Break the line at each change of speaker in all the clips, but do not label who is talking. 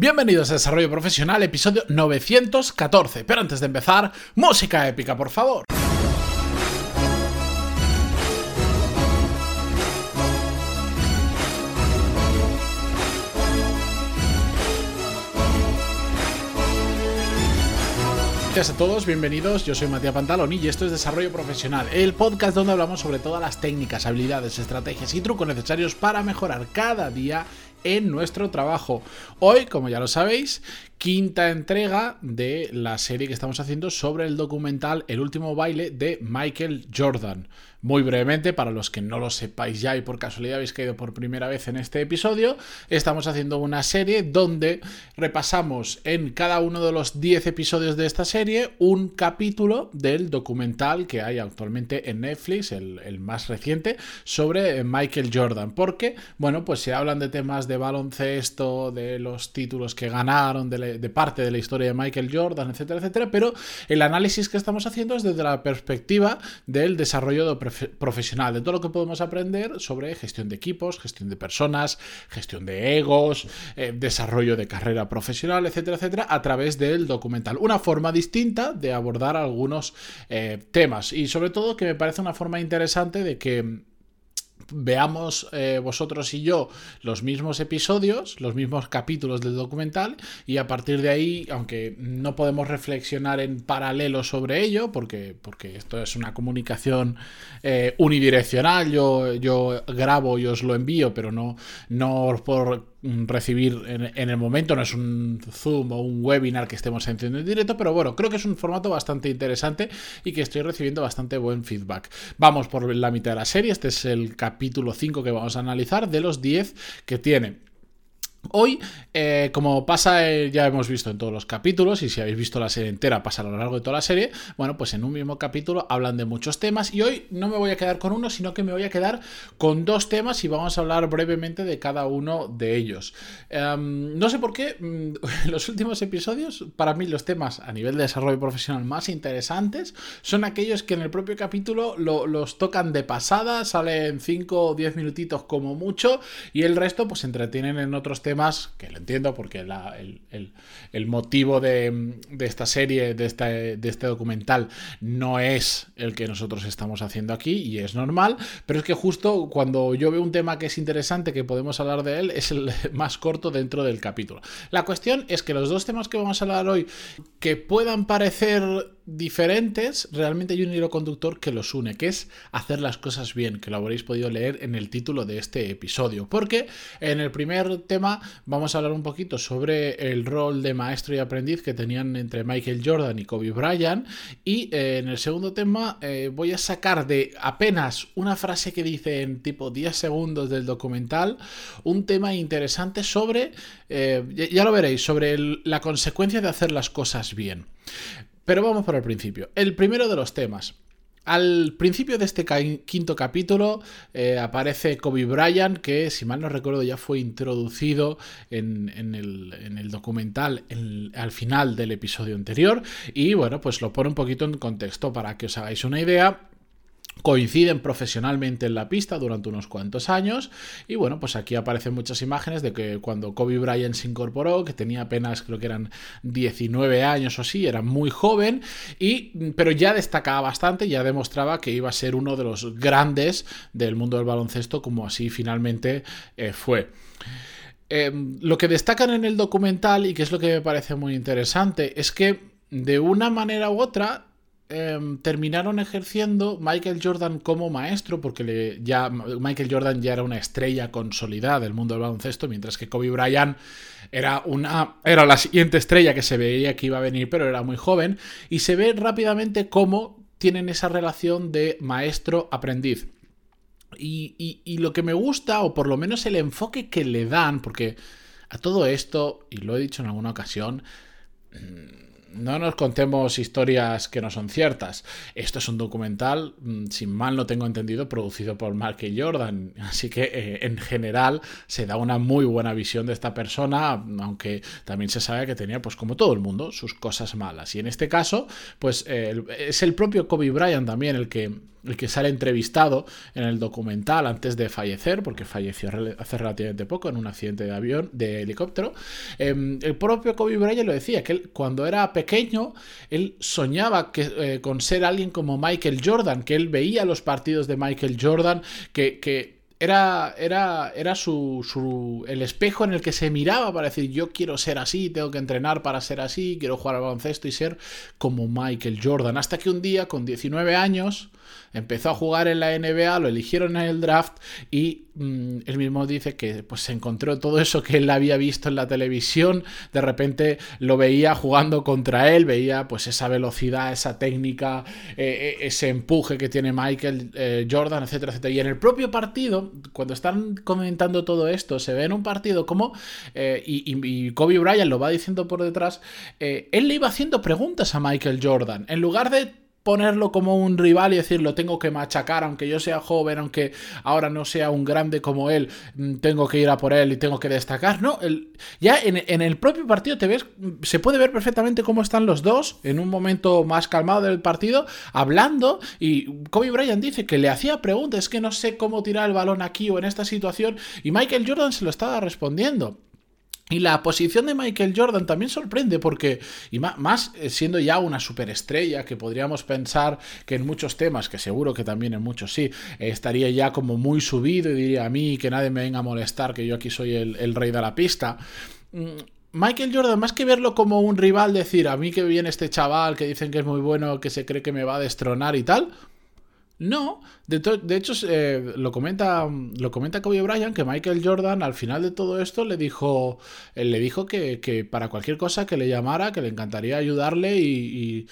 Bienvenidos a Desarrollo Profesional, episodio 914. Pero antes de empezar, música épica, por favor. Gracias a todos, bienvenidos. Yo soy Matías Pantalón y esto es Desarrollo Profesional, el podcast donde hablamos sobre todas las técnicas, habilidades, estrategias y trucos necesarios para mejorar cada día en nuestro trabajo. Hoy, como ya lo sabéis, quinta entrega de la serie que estamos haciendo sobre el documental El último baile de Michael Jordan. Muy brevemente, para los que no lo sepáis ya y por casualidad habéis caído por primera vez en este episodio, estamos haciendo una serie donde repasamos en cada uno de los 10 episodios de esta serie un capítulo del documental que hay actualmente en Netflix, el, el más reciente, sobre Michael Jordan. Porque, bueno, pues se hablan de temas de baloncesto, de los títulos que ganaron, de, de parte de la historia de Michael Jordan, etcétera, etcétera, pero el análisis que estamos haciendo es desde la perspectiva del desarrollo profesional, de todo lo que podemos aprender sobre gestión de equipos, gestión de personas, gestión de egos, eh, desarrollo de carrera profesional, etcétera, etcétera, a través del documental. Una forma distinta de abordar algunos eh, temas y sobre todo que me parece una forma interesante de que veamos eh, vosotros y yo los mismos episodios, los mismos capítulos del documental y a partir de ahí, aunque no podemos reflexionar en paralelo sobre ello, porque, porque esto es una comunicación eh, unidireccional, yo, yo grabo y os lo envío, pero no, no por recibir en, el momento, no es un Zoom o un webinar que estemos haciendo en directo, pero bueno, creo que es un formato bastante interesante y que estoy recibiendo bastante buen feedback. Vamos por la mitad de la serie, este es el capítulo 5 que vamos a analizar de los 10 que tiene. Hoy, eh, como pasa, eh, ya hemos visto en todos los capítulos, y si habéis visto la serie entera, pasa a lo largo de toda la serie, bueno, pues en un mismo capítulo hablan de muchos temas, y hoy no me voy a quedar con uno, sino que me voy a quedar con dos temas y vamos a hablar brevemente de cada uno de ellos. Em, no sé por qué, en mm, los últimos episodios, para mí los temas a nivel de desarrollo profesional más interesantes son aquellos que en el propio capítulo los tocan de pasada, salen 5 o 10 minutitos como mucho, y el resto pues entretienen en otros temas que lo entiendo porque el, motivo de, esta serie, de este, de este documental, no es el que nosotros estamos haciendo aquí y es normal, pero es que justo cuando yo veo un tema que es interesante, que podemos hablar de él, es el más corto dentro del capítulo. La cuestión es que los dos temas que vamos a hablar hoy, que puedan parecer diferentes, realmente hay un hilo conductor que los une, que es hacer las cosas bien, que lo habréis podido leer en el título de este episodio. Porque en el primer tema vamos a hablar un poquito sobre el rol de maestro y aprendiz que tenían entre Michael Jordan y Kobe Bryant. Y eh, en el segundo tema eh, voy a sacar de apenas una frase que dice en tipo 10 segundos del documental un tema interesante sobre, eh, ya, lo veréis, sobre la consecuencia de hacer las cosas bien. Pero vamos por el principio. El primero de los temas. Al principio de este quinto capítulo eh, aparece Kobe Bryant, que si mal no recuerdo ya fue introducido en, el, documental al final del episodio anterior. Y bueno, pues lo pone un poquito en contexto para que os hagáis una idea coinciden profesionalmente en la pista durante unos cuantos años. Y bueno pues aquí aparecen muchas imágenes de que cuando Kobe Bryant se incorporó que tenía apenas creo que eran 19 años o así era muy joven y pero ya destacaba bastante ya demostraba que iba a ser uno de los grandes del mundo del baloncesto como así finalmente eh, fue. Em, lo que destacan en el documental y que es lo que me parece muy interesante es que de una manera u otra Em, terminaron ejerciendo Michael Jordan como maestro, porque ya, Michael Jordan ya era una estrella consolidada del mundo del baloncesto, mientras que Kobe Bryant era, una, era la siguiente estrella que se veía que iba a venir, pero era muy joven, y se ve rápidamente cómo tienen esa relación de maestro-aprendiz. Y, y lo que me gusta, o por lo menos el enfoque que le dan, porque a todo esto, y lo he dicho en alguna ocasión, no nos contemos historias que no son ciertas. Esto es un documental, mm, sin mal no tengo entendido, producido por Mark Jordan. Así que eh, en general se da una muy buena visión de esta persona, aunque también se sabe que tenía, pues como todo el mundo, sus cosas malas. Y en este caso, pues es el propio Kobe Bryant también el que el que sale entrevistado en el documental antes de fallecer, porque falleció hace relativamente poco en un accidente de avión, de helicóptero, em, el propio Kobe Bryant lo decía, que él, cuando era pequeño, él soñaba eh, con ser alguien como Michael Jordan, que él veía los partidos de Michael Jordan, que, que era, era, era su, su, el espejo en el que se miraba para decir yo quiero ser así, tengo que entrenar para ser así, quiero jugar al baloncesto y ser como Michael Jordan. Hasta que un día, con 19 años, empezó a jugar en la NBA, lo eligieron en el draft y mm, él mismo dice que pues se encontró todo eso que él había visto en la televisión, de repente lo veía jugando contra él, veía pues esa velocidad, esa técnica, eh, eh, ese empuje que tiene Michael eh, Jordan, etcétera, etcétera. Y en el propio partido, cuando están comentando todo esto, se ve en un partido como, y, y, Kobe Bryant lo va diciendo por detrás, él le iba haciendo preguntas a Michael Jordan, en lugar de ponerlo como un rival y decirlo tengo que machacar, aunque yo sea joven, aunque ahora no sea un grande como él, mm, tengo que ir a por él y tengo que destacar. No, el, ya en, el propio partido te ves, se puede ver perfectamente cómo están los dos en un momento más calmado del partido, hablando y Kobe Bryant dice que le hacía preguntas, es que no sé cómo tirar el balón aquí o en esta situación y Michael Jordan se lo estaba respondiendo. Y la posición de Michael Jordan también sorprende porque, y más eh, siendo ya una superestrella, que podríamos pensar que en muchos temas, que seguro que también en muchos sí, estaría ya como muy subido y diría a mí que nadie me venga a molestar, que yo aquí soy el, el rey de la pista. Mm, Michael Jordan, más que verlo como un rival, decir a mí que viene este chaval que dicen que es muy bueno, que se cree que me va a destronar y tal, no, de, hecho eh, lo, comenta, lo comenta Kobe Bryant que Michael Jordan al final de todo esto le dijo, él le dijo que, para cualquier cosa que le llamara, que le encantaría ayudarle y,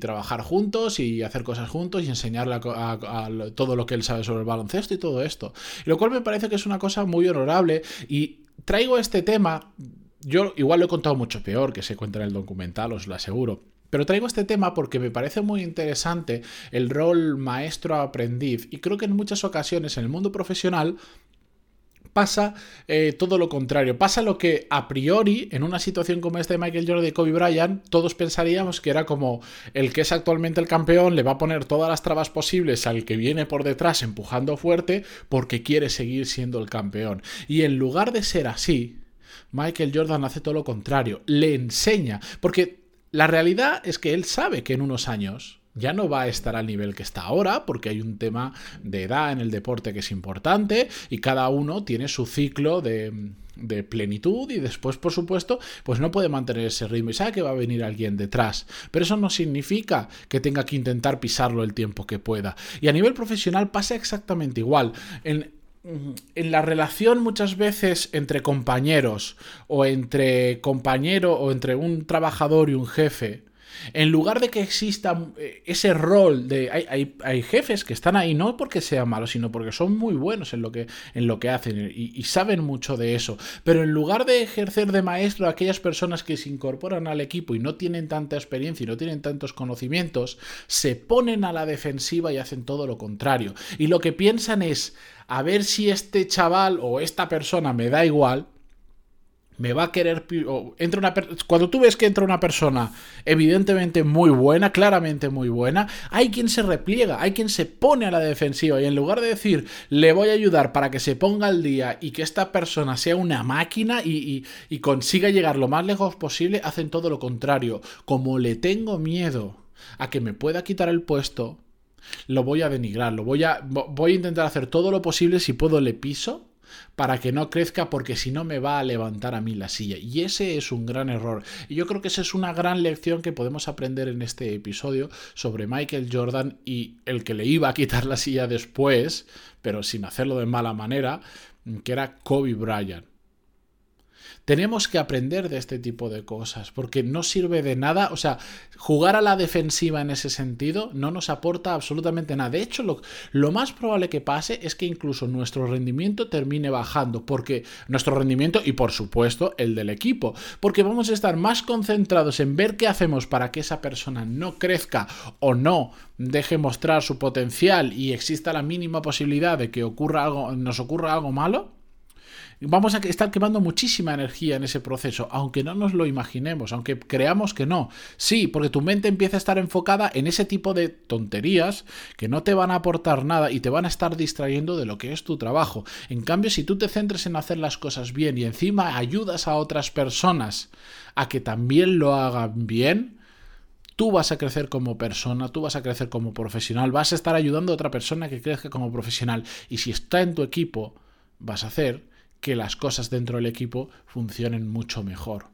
trabajar juntos y hacer cosas juntos y enseñarle a, todo lo que él sabe sobre el baloncesto y todo esto. lo cual me parece que es una cosa muy honorable y traigo este tema, yo igual lo he contado mucho peor que se cuenta en el documental, os lo aseguro pero traigo este tema porque me parece muy interesante el rol maestro-aprendiz y creo que en muchas ocasiones en el mundo profesional pasa eh, todo lo contrario. Pasa lo que a priori, en una situación como esta de Michael Jordan y Kobe Bryant, todos pensaríamos que era como el que es actualmente el campeón le va a poner todas las trabas posibles al que viene por detrás empujando fuerte porque quiere seguir siendo el campeón. Y en lugar de ser así, Michael Jordan hace todo lo contrario, le enseña, porque la realidad es que él sabe que en unos años ya no va a estar al nivel que está ahora, porque hay un tema de edad en el deporte que es importante y cada uno tiene su ciclo de, plenitud y después, por supuesto, pues no puede mantener ese ritmo y sabe que va a venir alguien detrás. Pero eso no significa que tenga que intentar pisarlo el tiempo que pueda. Y a nivel profesional pasa exactamente igual. En, en la relación muchas veces entre compañeros o entre compañero o entre un trabajador y un jefe, en lugar de que exista eh, ese rol de hay, jefes que están ahí no porque sean malos, sino porque son muy buenos en lo que, en lo que hacen y, saben mucho de eso. Pero en lugar de ejercer de maestro a aquellas personas que se incorporan al equipo y no tienen tanta experiencia y no tienen tantos conocimientos, se ponen a la defensiva y hacen todo lo contrario. Y lo que piensan es a ver si este chaval o esta persona me da igual, me va a querer una cuando tú ves que entra una persona evidentemente muy buena, claramente muy buena, hay quien se repliega, hay quien se pone a la defensiva y en lugar de decir le voy a ayudar para que se ponga al día y que esta persona sea una máquina y, y consiga llegar lo más lejos posible, hacen todo lo contrario. Como le tengo miedo a que me pueda quitar el puesto, lo voy a denigrar, lo voy a, voy a intentar hacer todo lo posible, si puedo le piso, para que no crezca porque si no me va a levantar a mí la silla. Y ese es un gran error. Y yo creo que esa es una gran lección que podemos aprender en este episodio sobre Michael Jordan y el que le iba a quitar la silla después, pero sin hacerlo de mala manera, que era Kobe Bryant. Tenemos que aprender de este tipo de cosas, porque no sirve de nada, o sea, jugar a la defensiva en ese sentido no nos aporta absolutamente nada. De hecho, lo, más probable que pase es que incluso nuestro rendimiento termine bajando, porque nuestro rendimiento y por supuesto el del equipo, porque vamos a estar más concentrados en ver qué hacemos para que esa persona no crezca o no deje mostrar su potencial y exista la mínima posibilidad de que ocurra algo, nos ocurra algo malo Vamos a estar quemando muchísima energía en ese proceso, aunque no nos lo imaginemos, aunque creamos que no. Sí, porque tu mente empieza a estar enfocada en ese tipo de tonterías que no te van a aportar nada y te van a estar distrayendo de lo que es tu trabajo. En cambio, si tú te centres en hacer las cosas bien y encima ayudas a otras personas a que también lo hagan bien, tú vas a crecer como persona, tú vas a crecer como profesional, vas a estar ayudando a otra persona que crezca como profesional. Y si está en tu equipo, vas a hacer que las cosas dentro del equipo funcionen mucho mejor.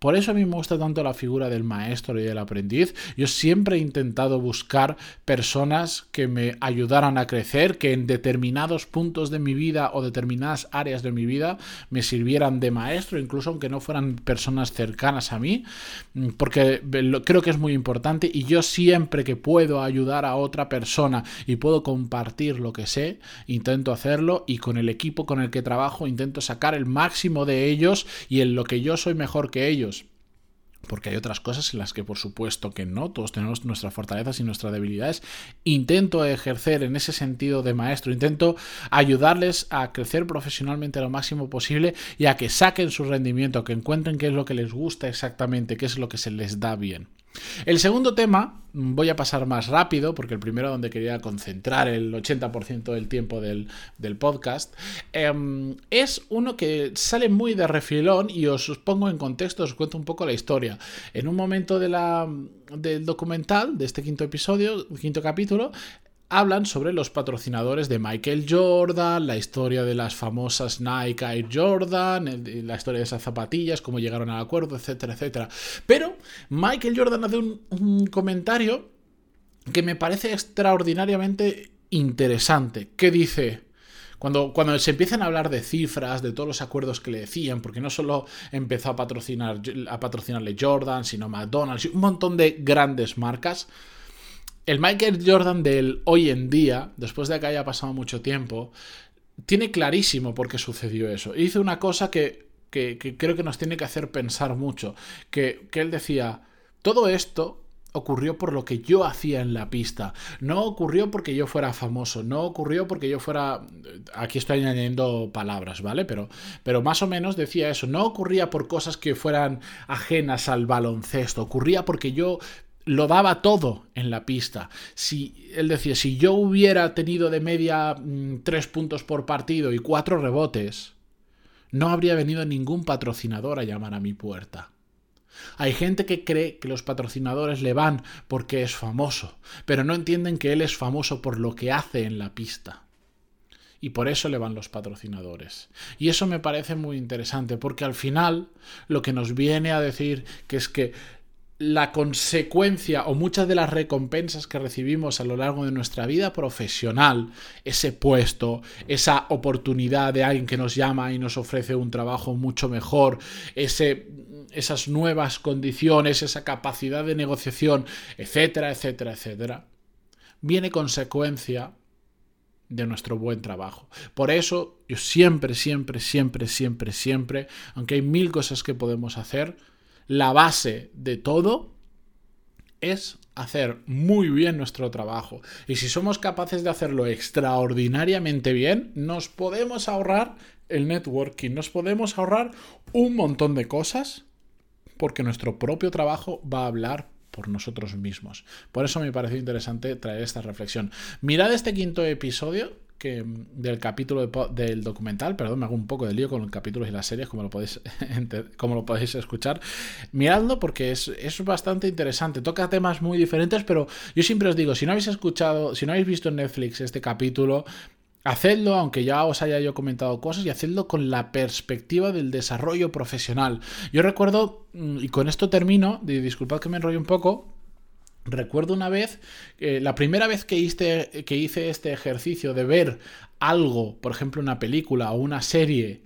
Por eso a mí me gusta tanto la figura del maestro y del aprendiz. Yo siempre he intentado buscar personas que me ayudaran a crecer, que en determinados puntos de mi vida o determinadas áreas de mi vida me sirvieran de maestro, incluso aunque no fueran personas cercanas a mí, porque creo que es muy importante y yo siempre que puedo ayudar a otra persona y puedo compartir lo que sé, intento hacerlo y con el equipo con el que trabajo intento sacar el máximo de ellos y en lo que yo soy mejor que ellos porque hay otras cosas en las que por supuesto que no, todos tenemos nuestras fortalezas y nuestras debilidades. Intento ejercer en ese sentido de maestro, intento ayudarles a crecer profesionalmente lo máximo posible y a que saquen su rendimiento, que encuentren qué es lo que les gusta exactamente, qué es lo que se les da bien. El segundo tema, voy a pasar más rápido, porque el primero donde quería concentrar el 80% del tiempo del, podcast, em, es uno que sale muy de refilón y os pongo en contexto, os cuento un poco la historia. En un momento de la, del documental, de este quinto episodio, quinto capítulo, hablan sobre los patrocinadores de Michael Jordan, la historia de las famosas Nike Air Jordan, la historia de esas zapatillas, cómo llegaron al acuerdo, etcétera, etcétera. Pero Michael Jordan hace un, comentario que me parece extraordinariamente interesante, que dice... Cuando, cuando, se empiezan a hablar de cifras, de todos los acuerdos que le decían, porque no solo empezó a patrocinar a patrocinarle Jordan, sino McDonald's, un montón de grandes marcas, el Michael Jordan del hoy en día, después de que haya pasado mucho tiempo, tiene clarísimo por qué sucedió eso. Hizo una cosa que, creo que nos tiene que hacer pensar mucho, que, que él decía, todo esto ocurrió por lo que yo hacía en la pista. No ocurrió porque yo fuera famoso, no ocurrió porque yo fuera... Aquí estoy añadiendo palabras, ¿vale? Pero, pero más o menos decía eso. No ocurría por cosas que fueran ajenas al baloncesto, ocurría porque yo lo daba todo en la pista. Si, él decía, si yo hubiera tenido de media mm, tres puntos por partido y cuatro rebotes, no habría venido ningún patrocinador a llamar a mi puerta. Hay gente que cree que los patrocinadores le van porque es famoso, pero no entienden que él es famoso por lo que hace en la pista. Y por eso le van los patrocinadores. Y eso me parece muy interesante, porque al final lo que nos viene a decir que es que la consecuencia o muchas de las recompensas que recibimos a lo largo de nuestra vida profesional, ese puesto, esa oportunidad de alguien que nos llama y nos ofrece un trabajo mucho mejor, ese, esas nuevas condiciones, esa capacidad de negociación, etcétera, etcétera, etcétera, viene consecuencia de nuestro buen trabajo. Por eso yo siempre, siempre, siempre, siempre, siempre, aunque hay mil cosas que podemos hacer, la base de todo es hacer muy bien nuestro trabajo. Y si somos capaces de hacerlo extraordinariamente bien, nos podemos ahorrar el networking, nos podemos ahorrar un montón de cosas porque nuestro propio trabajo va a hablar por nosotros mismos. Por eso me pareció interesante traer esta reflexión. Mirad este quinto episodio que del capítulo del documental, perdón, me hago un poco de lío con los capítulos y las series, como lo podéis, como lo podéis escuchar. Miradlo porque es, es, bastante interesante. Toca temas muy diferentes, pero yo siempre os digo, si no habéis escuchado, si no habéis visto en Netflix este capítulo, Hacedlo, aunque ya os haya yo comentado cosas, y hacedlo con la perspectiva del desarrollo profesional. Yo recuerdo, mm, y con esto termino, disculpad que me enrollo un poco, Recuerdo una vez, eh, la primera vez que hice, que hice este ejercicio de ver algo, por ejemplo una película o una serie,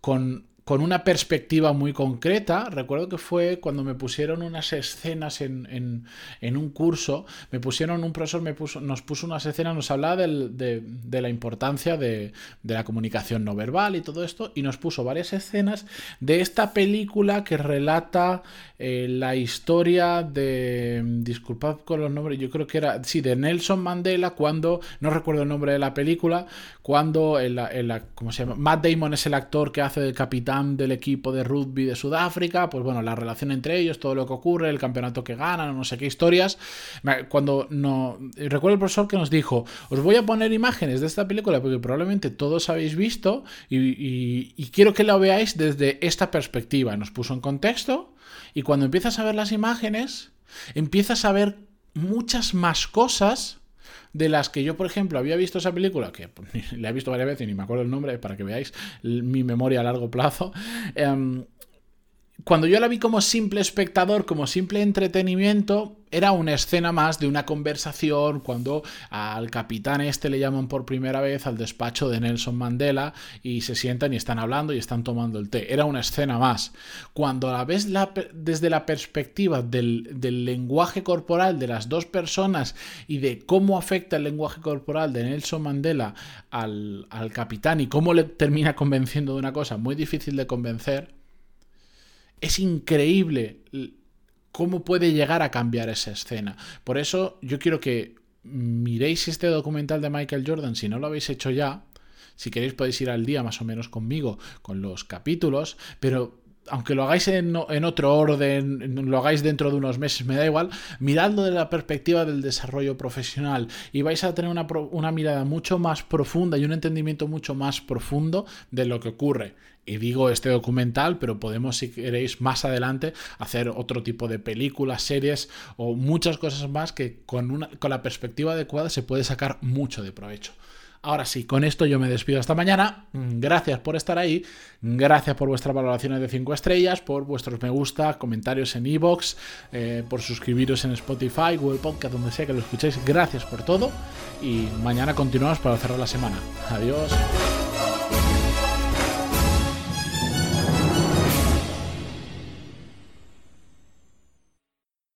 con, con una perspectiva muy concreta. Recuerdo que fue cuando me pusieron unas escenas en, un curso, me pusieron, un profesor me puso, nos puso unas escenas, nos hablaba de, la importancia de, la comunicación no verbal y todo esto, y nos puso varias escenas de esta película que relata eh, la historia de, disculpad con los nombres, yo creo que era, sí, de Nelson Mandela, cuando, no recuerdo el nombre de la película, cuando, el, ¿cómo se llama? Matt Damon es el actor que hace de capitán del equipo de rugby de Sudáfrica, pues bueno, la relación entre ellos, todo lo que ocurre, el campeonato que ganan, no sé qué historias. Cuando no. Recuerdo el profesor que nos dijo: Os voy a poner imágenes de esta película porque probablemente todos habéis visto y, y quiero que la veáis desde esta perspectiva. Nos puso en contexto y cuando empiezas a ver las imágenes, empiezas a ver muchas más cosas de las que yo, por ejemplo, había visto esa película, que la he visto varias veces y ni me acuerdo el nombre, para que veáis mi memoria a largo plazo. Em, cuando yo la vi como simple espectador, como simple entretenimiento, era una escena más de una conversación cuando al capitán este le llaman por primera vez al despacho de Nelson Mandela y se sientan y están hablando y están tomando el té. Era una escena más. Cuando la ves desde la perspectiva del, lenguaje corporal de las dos personas y de cómo afecta el lenguaje corporal de Nelson Mandela al, al capitán y cómo le termina convenciendo de una cosa muy difícil de convencer, es increíble cómo puede llegar a cambiar esa escena. Por eso yo quiero que miréis este documental de Michael Jordan, si no lo habéis hecho ya. Si queréis podéis ir al día más o menos conmigo con los capítulos, pero aunque lo hagáis en, otro orden, lo hagáis dentro de unos meses, me da igual, miradlo de la perspectiva del desarrollo profesional y vais a tener una, mirada mucho más profunda y un entendimiento mucho más profundo de lo que ocurre. Y digo este documental, pero podemos, si queréis, más adelante hacer otro tipo de películas, series o muchas cosas más que con, una, con la perspectiva adecuada se puede sacar mucho de provecho. Ahora sí, con esto yo me despido hasta mañana. Gracias por estar ahí. Gracias por vuestras valoraciones de 5 estrellas, por vuestros me gusta, comentarios en iBox, eh, por suscribiros en Spotify, Google Podcast, donde sea que lo escuchéis. Gracias por todo. Y mañana continuamos para cerrar la semana. Adiós.